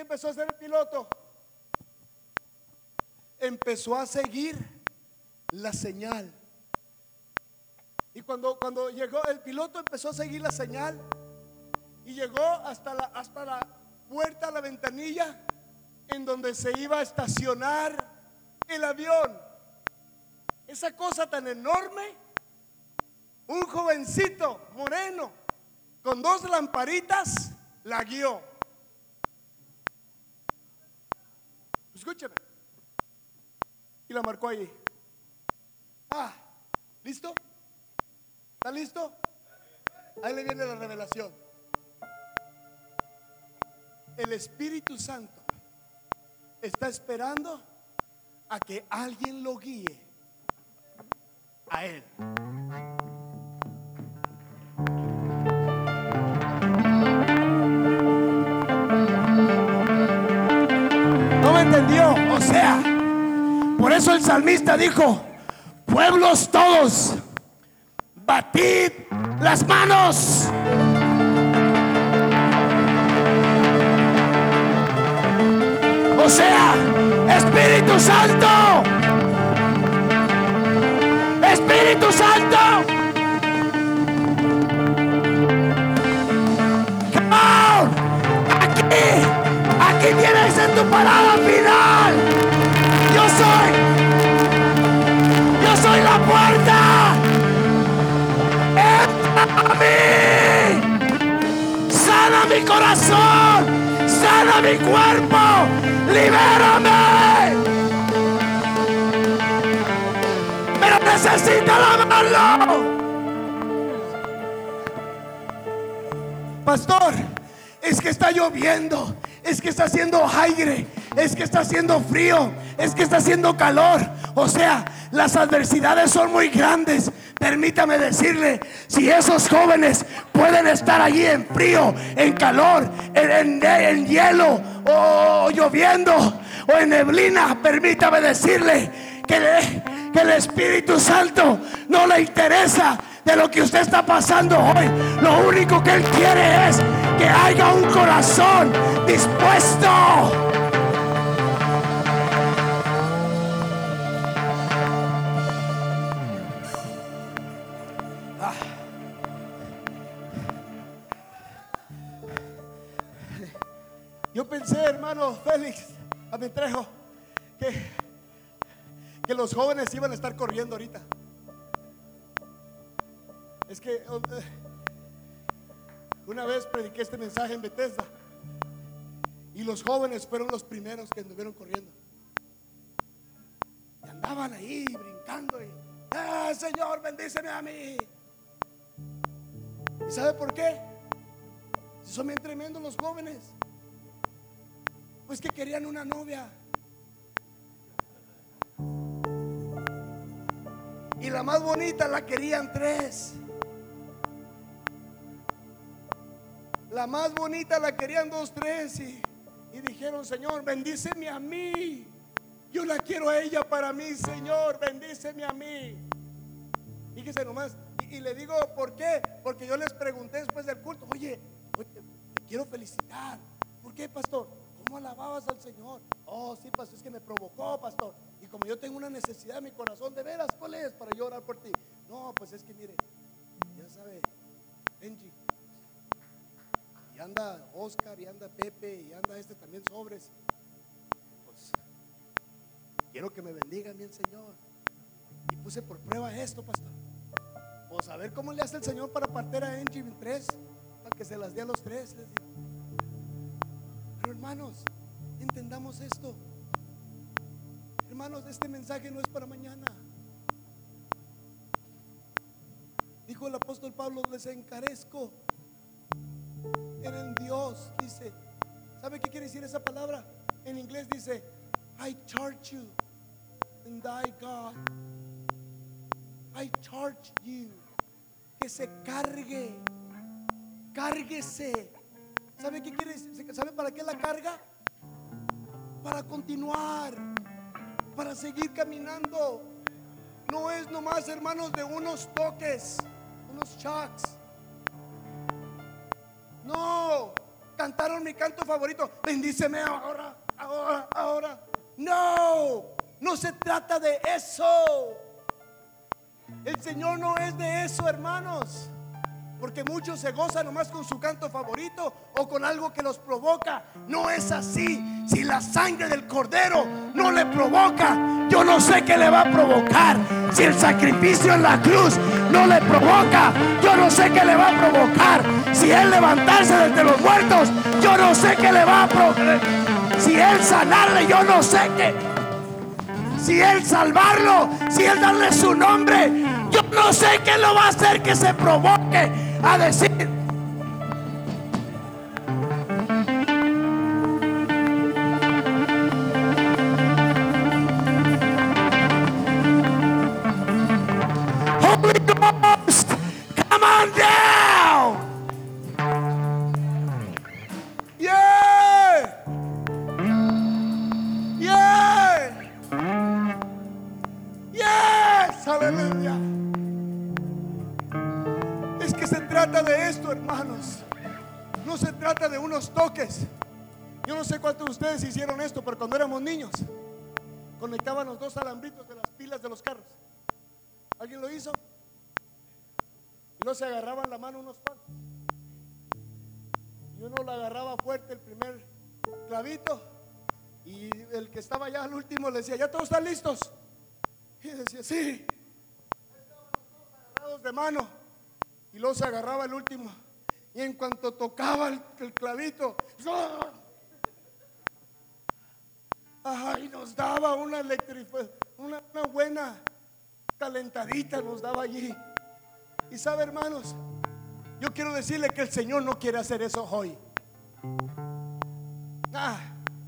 Speaker 1: Empezó a hacer el piloto? Empezó a seguir la señal. Y cuando, cuando llegó, el piloto empezó a seguir la señal y llegó hasta la, hasta la puerta, la ventanilla, en donde se iba a estacionar el avión. esa cosa tan enorme, un jovencito moreno con dos lamparitas la guió. Escúcheme. Y la marcó ahí. Ah, ¿listo? ¿Está listo? Ahí le viene la revelación. El Espíritu Santo está esperando a que alguien lo guíe a Él. Entendió. O sea, por eso el salmista dijo, pueblos todos, batid las manos. O sea, Espíritu Santo. Espíritu Santo. Aquí, aquí tienes en tu palabra final. Yo soy, yo soy la puerta. Entra a mí. Sana mi corazón. Sana mi cuerpo. Libérame. Pero necesito lavarlo. Pastor, es que está lloviendo, es que está haciendo aire, es que está haciendo frío, es que está haciendo calor. O sea, las adversidades son muy grandes. Permítame decirle, si esos jóvenes pueden estar allí en frío, en calor, en, en- hielo o lloviendo o en neblina, permítame decirle que, que el Espíritu Santo no le interesa de lo que usted está pasando hoy. Lo único que Él quiere es que haya un corazón dispuesto. Ah. Yo pensé, hermano Félix, a mi trejo, que, que los jóvenes iban a estar corriendo ahorita. Es que oh, eh, una vez prediqué este mensaje en Bethesda y los jóvenes fueron los primeros que anduvieron corriendo. Y andaban ahí brincando y, ¡ah, Señor, bendíceme a mí! ¿Y sabe por qué? Son bien tremendos los jóvenes. Pues que querían una novia. Y la más bonita la querían tres. La más bonita la querían dos, tres. Y, dijeron, Señor, bendíceme a mí. Yo la quiero a ella para mí, Señor, bendíceme a mí. Fíjese nomás. Y, y le digo, ¿por qué? Porque yo les pregunté después del culto, oye, quiero felicitar. ¿Por qué, pastor? ¿Cómo alababas al Señor? Oh, sí, pastor, es que me provocó, pastor. Y como yo tengo una necesidad en mi corazón, de veras, ¿cuál es? Para yo orar por ti. No, pues es que mire, ya sabe, Benji. Y anda Oscar, y anda Pepe, y anda este también sobres. Pues quiero que me bendiga mi Señor. Y puse por prueba esto, pastor. Pues a ver cómo le hace el Señor para partir a Angie en tres, para que se las dé a los tres. Pero hermanos, entendamos esto. Hermanos, este mensaje no es para mañana. Dijo el apóstol Pablo, les encarezco en Dios, dice. ¿Sabe qué quiere decir esa palabra? En inglés dice, I charge you in thy God. I charge you. Que se cargue. Cárguese. ¿Sabe qué quiere decir? ¿Sabe para qué la carga? Para continuar. Para seguir caminando. No es nomás, hermanos, de unos toques, unos shocks. No, cantaron mi canto favorito. Bendíceme ahora, ahora, ahora. No, no se trata de eso. El Señor no es de eso, hermanos. Porque muchos se gozan nomás con su canto favorito o con algo que los provoca. No es así. Si la sangre del cordero no le provoca, yo no sé qué le va a provocar. Si el sacrificio en la cruz no le provoca, yo no sé qué le va a provocar. Si él levantarse desde los muertos, yo no sé qué le va a provocar. Si él sanarle, yo no sé qué. Si él salvarlo, si él darle su nombre, yo no sé qué lo va a hacer que se provoque a decir. Yo no sé cuántos de ustedes hicieron esto, pero cuando éramos niños, conectaban los dos alambritos de las pilas de los carros. ¿Alguien lo hizo? Y no se agarraban la mano unos palos. Y uno lo agarraba fuerte el primer clavito. Y el que estaba allá al último le decía, ¿ya todos están listos? Y decía, sí. Agarrados de mano. Y luego se agarraba el último. Y en cuanto tocaba el, clavito, ¡ah! ay, nos daba una una, una buena calentadita nos daba allí. Y sabe, hermanos, yo quiero decirle que el Señor no quiere hacer eso hoy. Ah,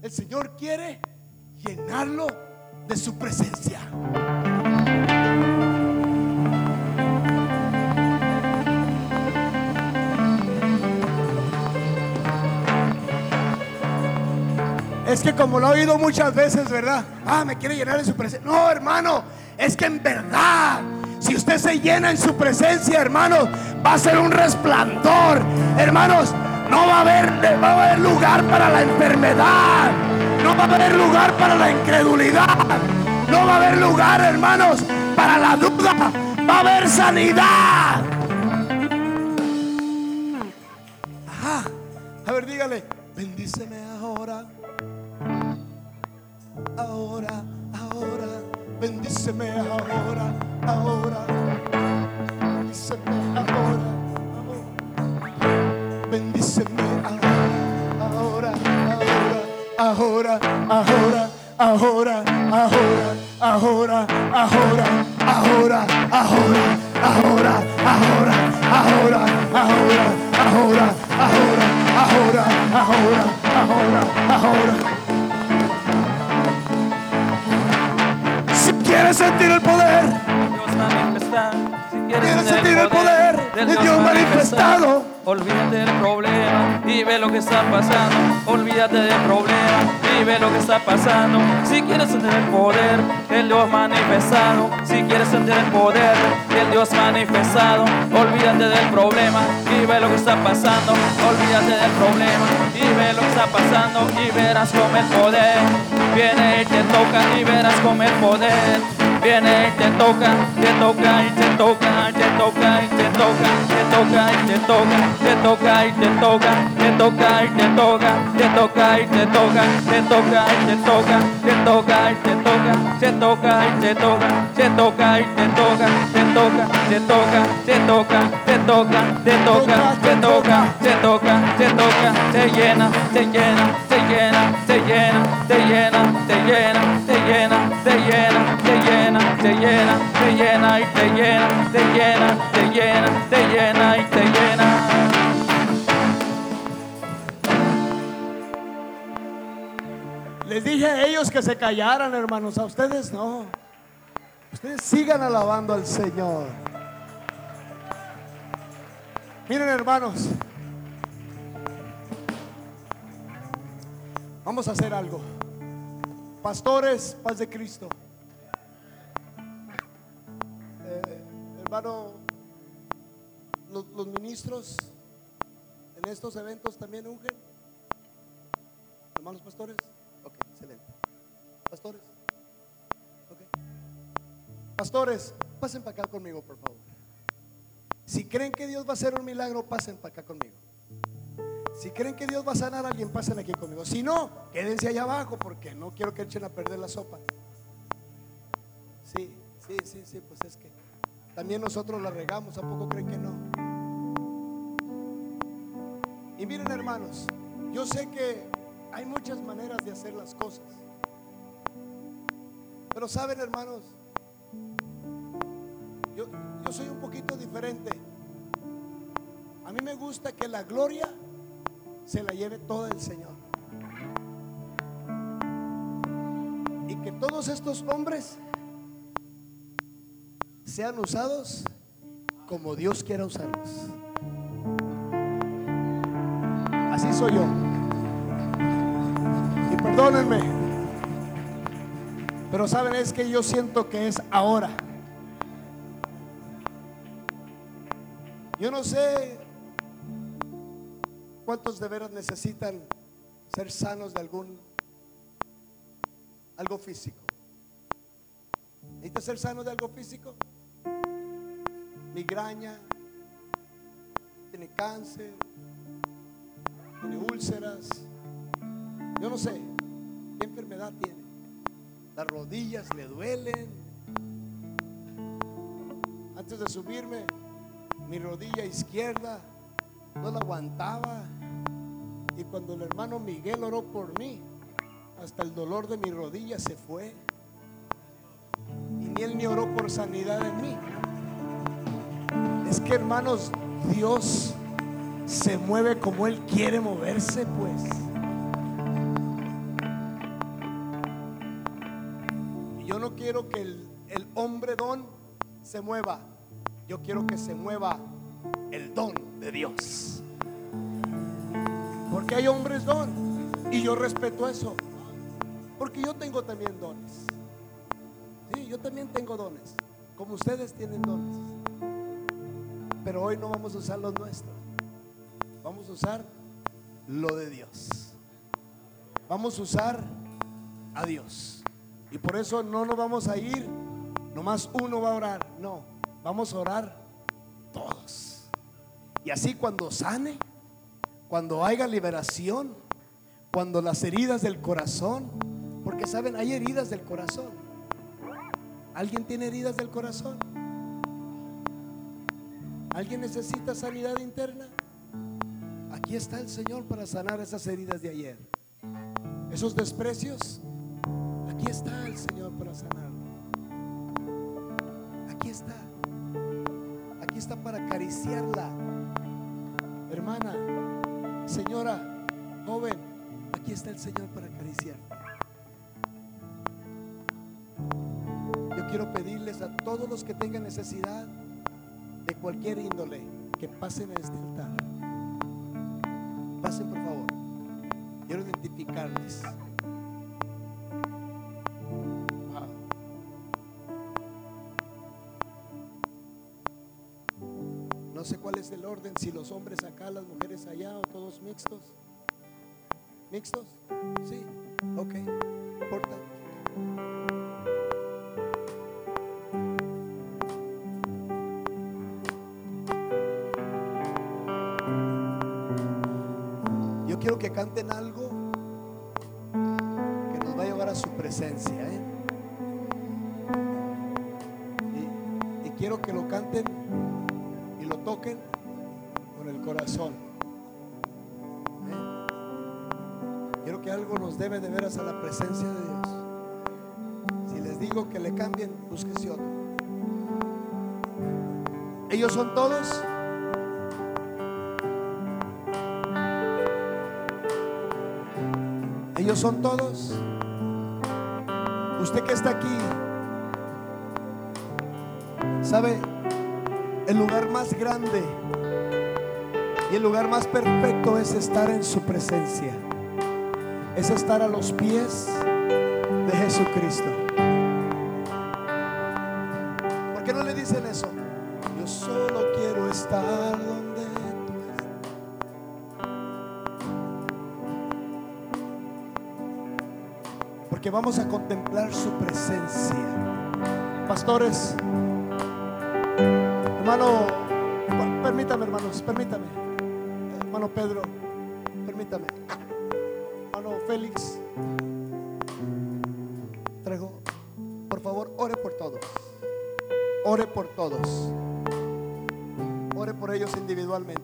Speaker 1: el Señor quiere llenarlo de su presencia. Es que como lo he oído muchas veces, ¿verdad? Ah, me quiere llenar de su presencia. No, hermano, es que en verdad, si usted se llena en su presencia, hermanos, va a ser un resplandor. Hermanos, no va a va a haber lugar para la enfermedad. No va a haber lugar para la incredulidad. No va a haber lugar, hermanos, para la duda. Va a haber sanidad. Bendíceme ahora, ahora. Bendíceme ahora, ahora. Bendíceme ahora, ahora, ahora, ahora, ahora, ahora, ahora, ahora, ahora, ahora, ahora, ahora, ahora, ahora, ahora, ahora, ahora, ahora, ahora, ahora. Si quieres sentir el poder,
Speaker 2: quieres sentir
Speaker 1: el poder de Dios manifestado.
Speaker 2: Olvídate del problema y ve lo que está pasando. Olvídate del problema y ve lo que está pasando. Si quieres sentir el poder del Dios manifestado, si quieres sentir el poder del Dios manifestado, olvídate del problema y ve lo que está pasando. Olvídate del problema ve lo que está pasando y verás como el poder viene y te toca y verás como el poder viene y te toca, te toca y te toca, te toca y te toca, te toca y te toca, te toca y te toca, te toca y te toca, te toca y te toca, te toca y te toca, te toca y te toca, te toca y te toca, te toca y te toca, toca, te toca, te toca, te toca, te toca, te toca, te toca, te toca, te llena, te llena, te llena, te llena, te llena, te llena, te llena, te llena, te llena, te llena, te llena y te llena, te llena, te llena, te llena y te llena.
Speaker 1: Les dije a ellos que se callaran, hermanos. A ustedes no. Ustedes sigan alabando al Señor. Miren, hermanos. Vamos a hacer algo. Pastores, paz de Cristo. Eh, hermano, los, los ministros en estos eventos también ungen. Hermanos pastores. Ok, excelente. Pastores. Pastores, pasen para acá conmigo, por favor. Si creen que Dios va a hacer un milagro, pasen para acá conmigo. Si creen que Dios va a sanar a alguien, pasen aquí conmigo. Si no, quédense allá abajo porque no quiero que echen a perder la sopa. Sí, sí, sí, sí, pues es que también nosotros la regamos, ¿a poco creen que no? Y miren hermanos, yo sé que hay muchas maneras de hacer las cosas. Pero saben hermanos, yo, yo soy un poquito diferente. A mí me gusta que la gloria se la lleve todo el Señor. Y que todos estos hombres sean usados como Dios quiera usarlos. Así soy yo. Y perdónenme. Pero saben, es que yo siento que es ahora. Yo no sé cuántos de veras necesitan ser sanos de algún algo físico. ¿Necesitas ser sano de algo físico? Migraña, tiene cáncer, tiene úlceras. Yo no sé qué enfermedad tiene. Las rodillas le duelen. Antes de subirme, mi rodilla izquierda no la aguantaba. Y cuando el hermano Miguel oró por mí, hasta el dolor de mi rodilla se fue. Y ni él ni oró por sanidad en mí. Es que hermanos, Dios se mueve como Él quiere moverse, pues. Quiero que el, hombre don se mueva. Yo quiero que se mueva el don de Dios. Porque hay hombres don. Y yo respeto eso. Porque yo tengo también dones. Sí, yo también tengo dones. Como ustedes tienen dones. Pero hoy no vamos a usar los nuestros. Vamos a usar lo de Dios. Vamos a usar a Dios. Y por eso no nos vamos a ir. Nomás uno va a orar. No, vamos a orar todos. Y así cuando sane, cuando haya liberación, cuando las heridas del corazón, porque saben, hay heridas del corazón. ¿Alguien tiene heridas del corazón? ¿Alguien necesita sanidad interna? Aquí está el Señor para sanar esas heridas de ayer. Esos desprecios, aquí está el Señor para sanar. Aquí está. Aquí está para acariciarla. Hermana, señora, joven, aquí está el Señor para acariciarte. Yo quiero pedirles a todos los que tengan necesidad de cualquier índole que pasen a este altar. Pasen por favor. Quiero identificarles. El orden, si los hombres acá, las mujeres allá o todos mixtos. ¿Mixtos? Sí, ok, importa. Yo quiero que canten algo que nos va a llevar a su presencia. ¿eh? Y, quiero que lo canten y lo toquen corazón. ¿eh? Quiero que algo nos debe de veras a la presencia de Dios. Si les digo que le cambien, búsquese otro. Ellos son todos. Ellos son todos. Usted que está aquí, ¿sabe? El lugar más grande y el lugar más perfecto es estar en su presencia. Es estar a los pies de Jesucristo. ¿Por qué no le dicen eso? Yo solo quiero estar donde tú estás. Porque vamos a contemplar su presencia. Pastores, hermano, permítame, hermanos, permítame. Hermano Pedro, permítame. Hermano Félix, traigo, por favor, ore por todos. Ore por todos. Ore por ellos individualmente.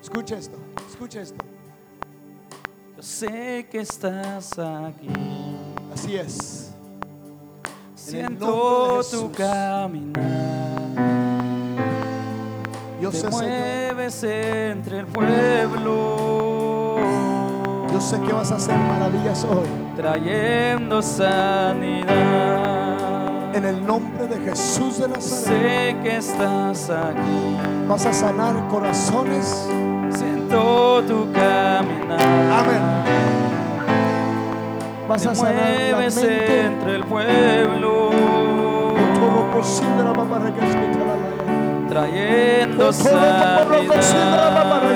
Speaker 1: Escucha esto, escucha esto.
Speaker 2: Yo sé que estás aquí.
Speaker 1: Así es.
Speaker 2: Siento tu caminar.
Speaker 1: Yo
Speaker 2: Te
Speaker 1: sé, Señor,
Speaker 2: mueves entre el pueblo.
Speaker 1: yo sé que vas a hacer maravillas hoy.
Speaker 2: Trayendo sanidad.
Speaker 1: En el nombre de Jesús de Nazaret.
Speaker 2: Sé que estás aquí.
Speaker 1: Vas a sanar corazones.
Speaker 2: Siento tu caminar.
Speaker 1: Amén. Vas
Speaker 2: Te
Speaker 1: a sanar la
Speaker 2: mueves
Speaker 1: mente.
Speaker 2: entre el pueblo.
Speaker 1: Todo posible la mamá que la.
Speaker 2: Trayendo sanidad.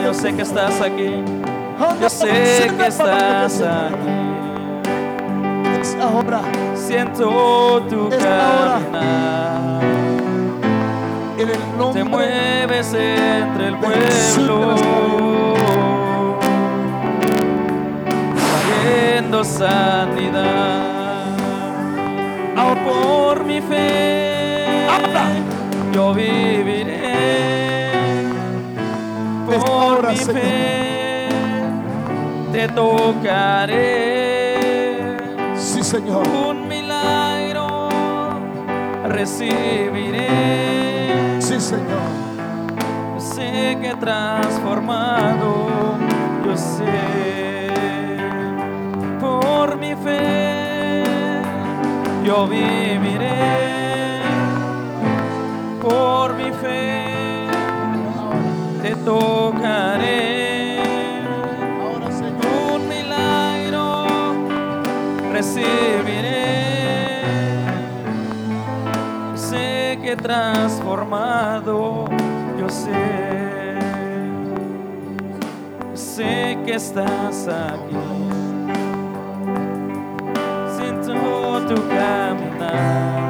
Speaker 2: Yo sé que estás aquí. Yo sé que estás aquí.
Speaker 1: Ahora
Speaker 2: Siento tu caminar. Te mueves entre el pueblo. Trayendo sanidad. Ahora por mi fe. Yo viviré. Por mi fe. Te tocaré.
Speaker 1: Sí, Señor.
Speaker 2: un milagro recibiré.
Speaker 1: Sí, Señor.
Speaker 2: Sé que transformado, yo sé, por mi fe, yo viviré. Por mi tocaré.
Speaker 1: Ahora, Señor.
Speaker 2: Un milagro recibiré. Sé que transformado yo sé. Sé que estás aquí. Siento tu caminar.